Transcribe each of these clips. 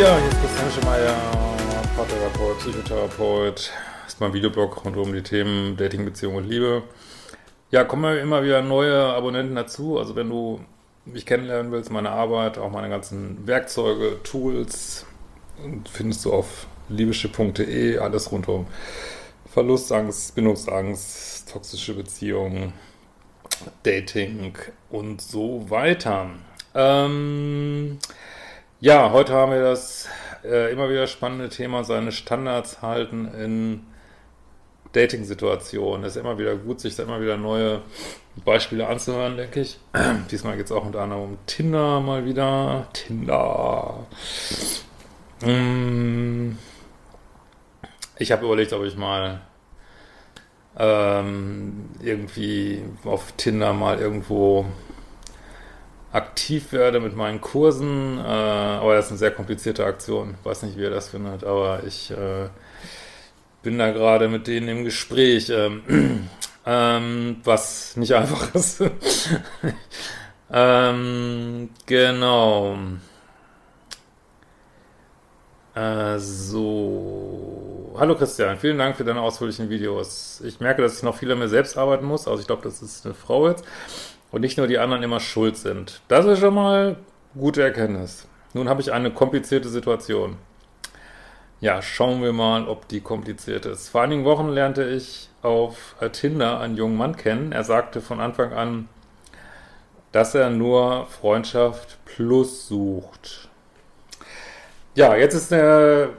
Ja, hier ist Christian Schemeier, Paartherapeut, Psychotherapeut. Das ist mein Videoblog rund um die Themen Dating, Beziehung und Liebe. Ja, kommen immer wieder neue Abonnenten dazu. Also wenn du mich kennenlernen willst, meine Arbeit, auch meine ganzen Werkzeuge, Tools, findest du auf liebeschiff.de alles rund um Verlustangst, Bindungsangst, toxische Beziehungen, Dating und so weiter. Ähm, ja, heute haben wir das äh, immer wieder spannende Thema, seine Standards halten in Dating-Situationen. Es ist immer wieder gut, sich da immer wieder neue Beispiele anzuhören, denke ich. Diesmal geht es auch unter anderem um Tinder mal wieder. Tinder. Mm. Ich habe überlegt, ob ich mal ähm, irgendwie auf Tinder mal irgendwo aktiv werde mit meinen Kursen. Äh, aber das ist eine sehr komplizierte Aktion. Weiß nicht, wie ihr das findet, aber ich äh, bin da gerade mit denen im Gespräch, ähm, ähm, was nicht einfach ist. ähm, genau. Äh, so. Hallo Christian, vielen Dank für deine ausführlichen Videos. Ich merke, dass ich noch viel an mir selbst arbeiten muss. Also ich glaube, das ist eine Frau jetzt und nicht nur die anderen immer schuld sind. Das ist schon mal gute Erkenntnis. Nun habe ich eine komplizierte Situation. Ja, schauen wir mal, ob die kompliziert ist. Vor einigen Wochen lernte ich auf Tinder einen jungen Mann kennen. Er sagte von Anfang an, dass er nur Freundschaft plus sucht. Ja, jetzt ist eine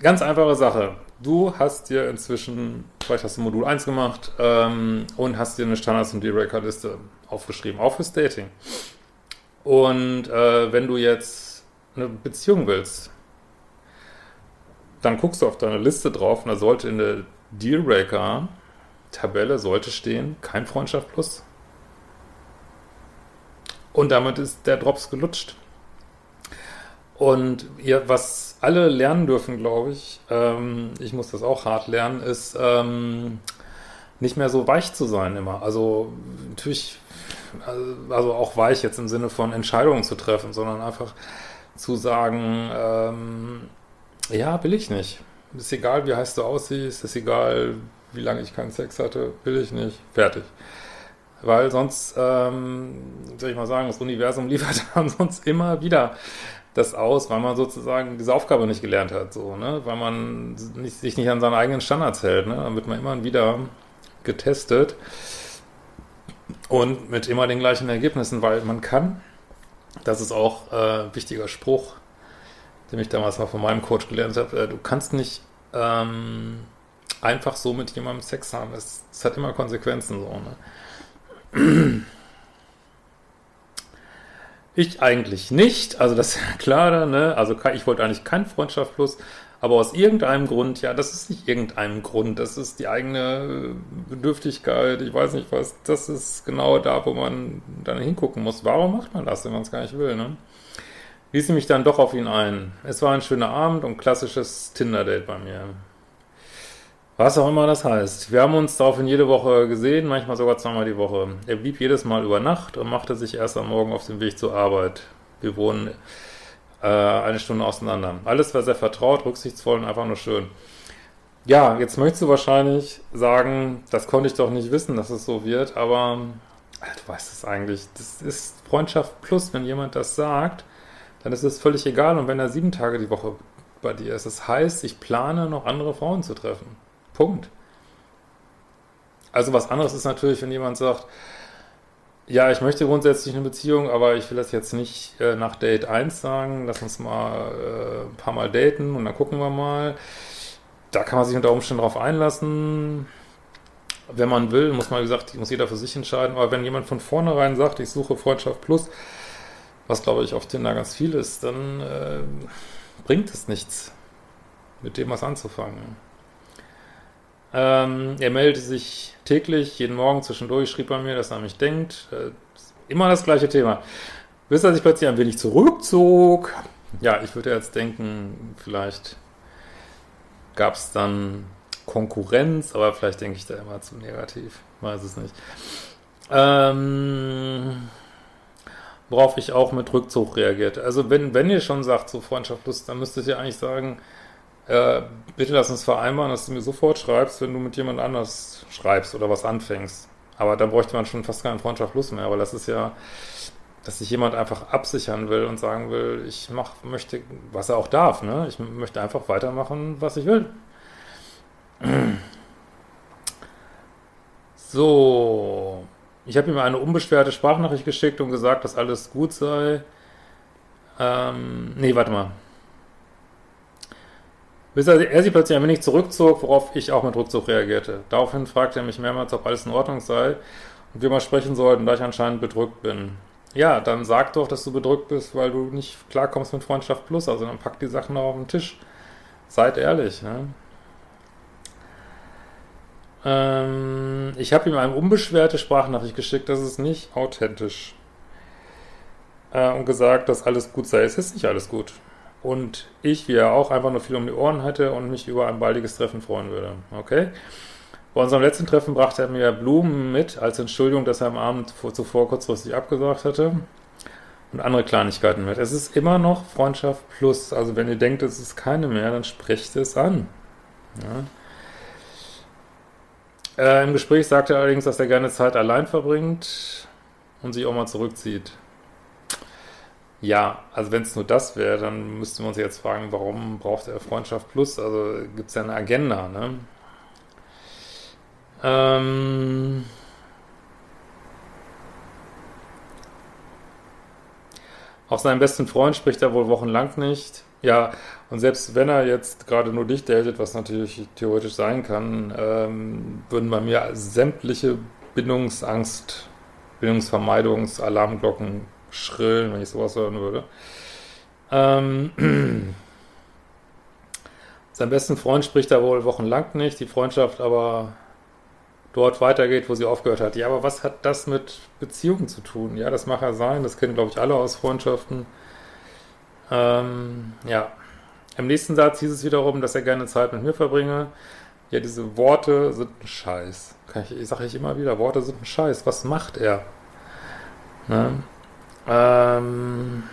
ganz einfache Sache. Du hast dir inzwischen, vielleicht hast du Modul 1 gemacht ähm, und hast dir eine Standards- und Dealbreaker-Liste aufgeschrieben, auch fürs Dating. Und äh, wenn du jetzt eine Beziehung willst, dann guckst du auf deine Liste drauf und da sollte in der Dealbreaker-Tabelle sollte stehen, kein Freundschaft plus. Und damit ist der Drops gelutscht. Und ihr, was alle lernen dürfen, glaube ich, ähm, ich muss das auch hart lernen, ist ähm, nicht mehr so weich zu sein immer. Also natürlich, also auch weich jetzt im Sinne von Entscheidungen zu treffen, sondern einfach zu sagen, ähm, ja, will ich nicht. Ist egal, wie heiß du aussiehst, ist egal, wie lange ich keinen Sex hatte, will ich nicht. Fertig. Weil sonst, ähm, soll ich mal sagen, das Universum liefert dann sonst immer wieder das aus, weil man sozusagen diese Aufgabe nicht gelernt hat, so, ne? Weil man nicht, sich nicht an seine eigenen Standards hält, ne? Dann wird man immer wieder getestet und mit immer den gleichen Ergebnissen, weil man kann, das ist auch äh, ein wichtiger Spruch, den ich damals mal von meinem Coach gelernt habe, äh, du kannst nicht ähm, einfach so mit jemandem Sex haben. Es, es hat immer Konsequenzen so, ne? Ich eigentlich nicht, also das ist ja klar, ne? Also ich wollte eigentlich kein Freundschaft plus, aber aus irgendeinem Grund, ja, das ist nicht irgendeinem Grund, das ist die eigene Bedürftigkeit, ich weiß nicht was, das ist genau da, wo man dann hingucken muss. Warum macht man das, wenn man es gar nicht will, ne? Ließ mich dann doch auf ihn ein. Es war ein schöner Abend und klassisches Tinder-Date bei mir. Was auch immer das heißt. Wir haben uns daraufhin jede Woche gesehen, manchmal sogar zweimal die Woche. Er blieb jedes Mal über Nacht und machte sich erst am Morgen auf den Weg zur Arbeit. Wir wohnen äh, eine Stunde auseinander. Alles war sehr vertraut, rücksichtsvoll und einfach nur schön. Ja, jetzt möchtest du wahrscheinlich sagen, das konnte ich doch nicht wissen, dass es so wird, aber du weißt es eigentlich. Das ist Freundschaft plus, wenn jemand das sagt, dann ist es völlig egal. Und wenn er sieben Tage die Woche bei dir ist, das heißt, ich plane noch andere Frauen zu treffen. Punkt. Also was anderes ist natürlich, wenn jemand sagt, ja, ich möchte grundsätzlich eine Beziehung, aber ich will das jetzt nicht äh, nach Date 1 sagen. Lass uns mal äh, ein paar Mal daten und dann gucken wir mal. Da kann man sich unter Umständen darauf einlassen. Wenn man will, muss man, wie gesagt, muss jeder für sich entscheiden. Aber wenn jemand von vornherein sagt, ich suche Freundschaft plus, was glaube ich auf Tinder ganz viel ist, dann äh, bringt es nichts, mit dem was anzufangen. Ähm, er meldete sich täglich, jeden Morgen zwischendurch, schrieb er mir, dass er an mich denkt. Äh, immer das gleiche Thema. Bis er sich plötzlich ein wenig zurückzog. Ja, ich würde jetzt denken, vielleicht gab es dann Konkurrenz, aber vielleicht denke ich da immer zu negativ. Weiß es nicht. Ähm, worauf ich auch mit Rückzug reagiert. Also wenn, wenn ihr schon sagt, so Freundschaft plus, dann müsstet ihr eigentlich sagen, äh, bitte lass uns vereinbaren, dass du mir sofort schreibst, wenn du mit jemand anders schreibst oder was anfängst. Aber dann bräuchte man schon fast keinen Freundschaft plus mehr, weil das ist ja, dass sich jemand einfach absichern will und sagen will, ich mach, möchte, was er auch darf, ne? Ich möchte einfach weitermachen, was ich will. So, ich habe ihm eine unbeschwerte Sprachnachricht geschickt und gesagt, dass alles gut sei. Ähm, nee, warte mal. Bis er, er sich plötzlich ein wenig zurückzog, worauf ich auch mit Rückzug reagierte. Daraufhin fragte er mich mehrmals, ob alles in Ordnung sei und wir mal sprechen sollten, da ich anscheinend bedrückt bin. Ja, dann sag doch, dass du bedrückt bist, weil du nicht klarkommst mit Freundschaft Plus. Also dann pack die Sachen auf den Tisch. Seid ehrlich, ne? Ähm, ich habe ihm eine unbeschwerte Sprachnachricht geschickt, das ist nicht authentisch. Äh, und gesagt, dass alles gut sei. Es ist nicht alles gut. Und ich, wie er auch, einfach nur viel um die Ohren hatte und mich über ein baldiges Treffen freuen würde. Okay? Bei unserem letzten Treffen brachte er mir Blumen mit, als Entschuldigung, dass er am Abend zuvor kurzfristig abgesagt hatte. Und andere Kleinigkeiten mit. Es ist immer noch Freundschaft plus. Also wenn ihr denkt, es ist keine mehr, dann sprecht es an. Ja. Äh, Im Gespräch sagte er allerdings, dass er gerne Zeit allein verbringt und sich auch mal zurückzieht. Ja, also wenn es nur das wäre, dann müssten wir uns jetzt fragen, warum braucht er Freundschaft Plus? Also gibt es ja eine Agenda, ne? Ähm auch seinen besten Freund spricht er wohl wochenlang nicht. Ja, und selbst wenn er jetzt gerade nur dich datet, was natürlich theoretisch sein kann, ähm, würden bei mir sämtliche Bindungsangst, Bindungsvermeidungsalarmglocken schrillen, wenn ich sowas hören würde. Ähm, sein besten Freund spricht da wohl wochenlang nicht, die Freundschaft aber dort weitergeht, wo sie aufgehört hat. Ja, aber was hat das mit Beziehungen zu tun? Ja, das mag ja sein, das kennen, glaube ich, alle aus Freundschaften. Ähm, ja. Im nächsten Satz hieß es wiederum, dass er gerne Zeit mit mir verbringe. Ja, diese Worte sind ein Scheiß. Ich, ich sage ich immer wieder, Worte sind ein Scheiß. Was macht er? Ne? Ähm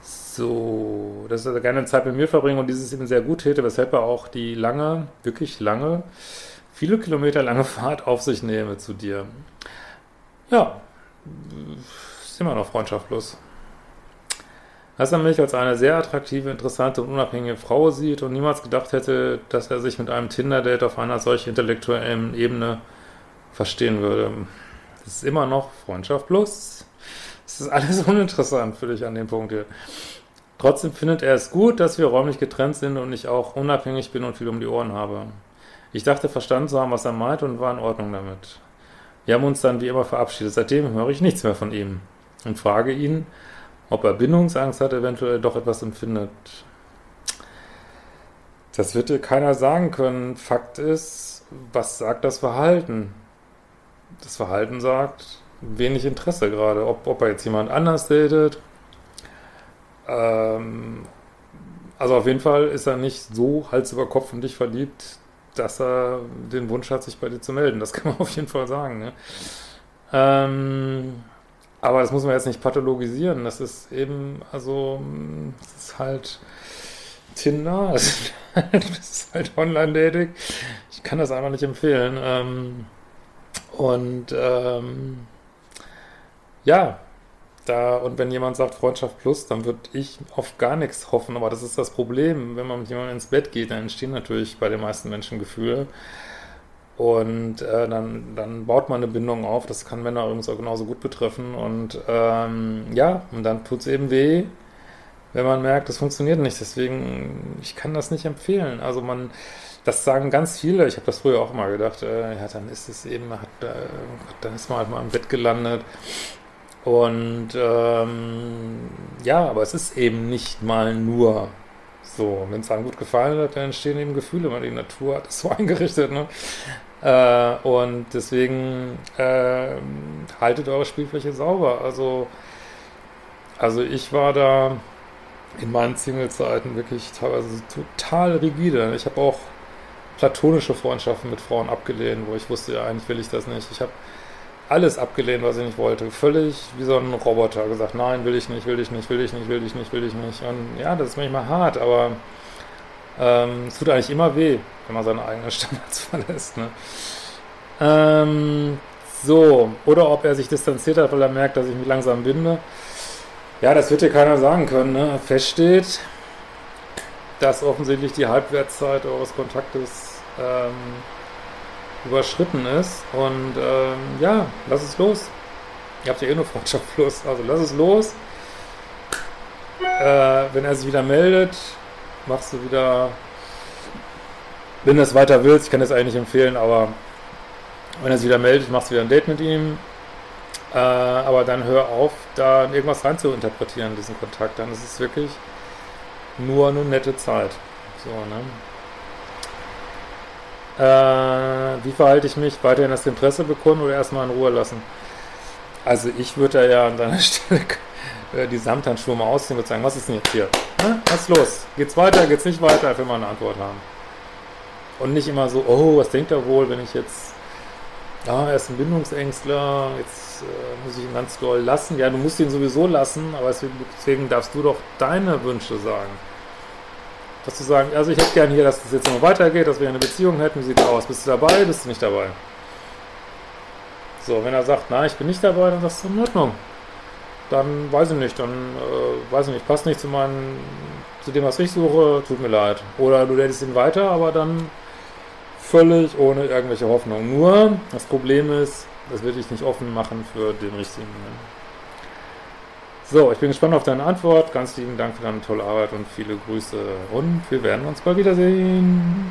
so, dass er gerne Zeit mit mir verbringen und dieses ihm sehr gut täte, weshalb er auch die lange, wirklich lange, viele Kilometer lange Fahrt auf sich nehme zu dir. Ja, ist immer noch freundschaftlos dass er mich als eine sehr attraktive, interessante und unabhängige Frau sieht und niemals gedacht hätte, dass er sich mit einem Tinder-Date auf einer solch intellektuellen Ebene verstehen würde. Das ist immer noch Freundschaft plus. Das ist alles uninteressant für dich an dem Punkt hier. Trotzdem findet er es gut, dass wir räumlich getrennt sind und ich auch unabhängig bin und viel um die Ohren habe. Ich dachte verstanden zu haben, was er meint und war in Ordnung damit. Wir haben uns dann wie immer verabschiedet. Seitdem höre ich nichts mehr von ihm und frage ihn, ob er Bindungsangst hat, eventuell doch etwas empfindet. Das wird dir keiner sagen können. Fakt ist, was sagt das Verhalten? Das Verhalten sagt wenig Interesse gerade. Ob, ob er jetzt jemand anders datet. Ähm, also auf jeden Fall ist er nicht so Hals über Kopf in dich verliebt, dass er den Wunsch hat, sich bei dir zu melden. Das kann man auf jeden Fall sagen. Ne? Ähm, aber das muss man jetzt nicht pathologisieren. Das ist eben, also, das ist halt Tinder, das ist halt Online-Dating. Ich kann das einfach nicht empfehlen. Ähm, und ähm, ja, da, und wenn jemand sagt Freundschaft plus, dann würde ich auf gar nichts hoffen. Aber das ist das Problem. Wenn man mit jemandem ins Bett geht, dann entstehen natürlich bei den meisten Menschen Gefühle. Und äh, dann, dann baut man eine Bindung auf. Das kann Männer übrigens auch genauso gut betreffen. Und ähm, ja, und dann tut es eben weh, wenn man merkt, das funktioniert nicht. Deswegen, ich kann das nicht empfehlen. Also man, das sagen ganz viele. Ich habe das früher auch mal gedacht. Äh, ja, dann ist es eben, hat, äh, dann ist man halt mal im Bett gelandet. Und ähm, ja, aber es ist eben nicht mal nur so. Wenn es einem gut gefallen hat, dann entstehen eben Gefühle, weil die Natur hat es so eingerichtet. Ne? Äh, und deswegen äh, haltet eure Spielfläche sauber. Also, also ich war da in meinen Single-Zeiten wirklich teilweise total rigide. Ich habe auch platonische Freundschaften mit Frauen abgelehnt, wo ich wusste, ja, eigentlich will ich das nicht. Ich habe alles abgelehnt, was ich nicht wollte. Völlig wie so ein Roboter gesagt, nein, will ich nicht, will ich nicht, will ich nicht, will ich nicht, will ich nicht. Und ja, das ist manchmal hart, aber ähm, es tut eigentlich immer weh, wenn man seine eigenen Standards verlässt. Ne? Ähm, so, oder ob er sich distanziert hat, weil er merkt, dass ich mich langsam binde. Ja, das wird dir keiner sagen können. Ne? Fest steht, dass offensichtlich die Halbwertszeit eures Kontaktes ähm, überschritten ist. Und ähm, ja, lass es los. Ihr habt ja eh nur Freundschaft plus. Also lass es los. Äh, wenn er sich wieder meldet, machst du wieder, wenn du es weiter willst, ich kann das eigentlich nicht empfehlen, aber wenn er sich wieder meldet, machst du wieder ein Date mit ihm. Äh, aber dann hör auf, da irgendwas rein zu interpretieren in diesen Kontakt. Dann ist es wirklich nur eine nette Zeit. So, ne? Äh, wie verhalte ich mich? Weiterhin das Interesse bekunden oder erstmal in Ruhe lassen? Also ich würde da ja an deiner Stelle äh, die Samthandschuhe mal ausziehen und sagen, was ist denn jetzt hier? Was ist los? Geht's weiter, geht's nicht weiter? Will mal eine Antwort haben. Und nicht immer so, oh, was denkt er wohl, wenn ich jetzt, ah, er ist ein Bindungsängstler, jetzt äh, muss ich ihn ganz doll lassen. Ja, du musst ihn sowieso lassen, aber deswegen darfst du doch deine Wünsche sagen dass du sagen, also ich hätte gerne hier, dass das jetzt noch weitergeht, dass wir eine Beziehung hätten, wie sieht es aus? Bist du dabei, bist du nicht dabei? So, wenn er sagt, nein, ich bin nicht dabei, dann sagst du, in Ordnung. Dann weiß ich nicht, dann äh, weiß ich nicht, passt nicht zu meinen, zu dem, was ich suche, tut mir leid. Oder du lädst ihn weiter, aber dann völlig ohne irgendwelche Hoffnung. Nur, das Problem ist, das will ich nicht offen machen für den richtigen. So, ich bin gespannt auf deine Antwort. Ganz lieben Dank für deine tolle Arbeit und viele Grüße. Und wir werden uns bald wiedersehen.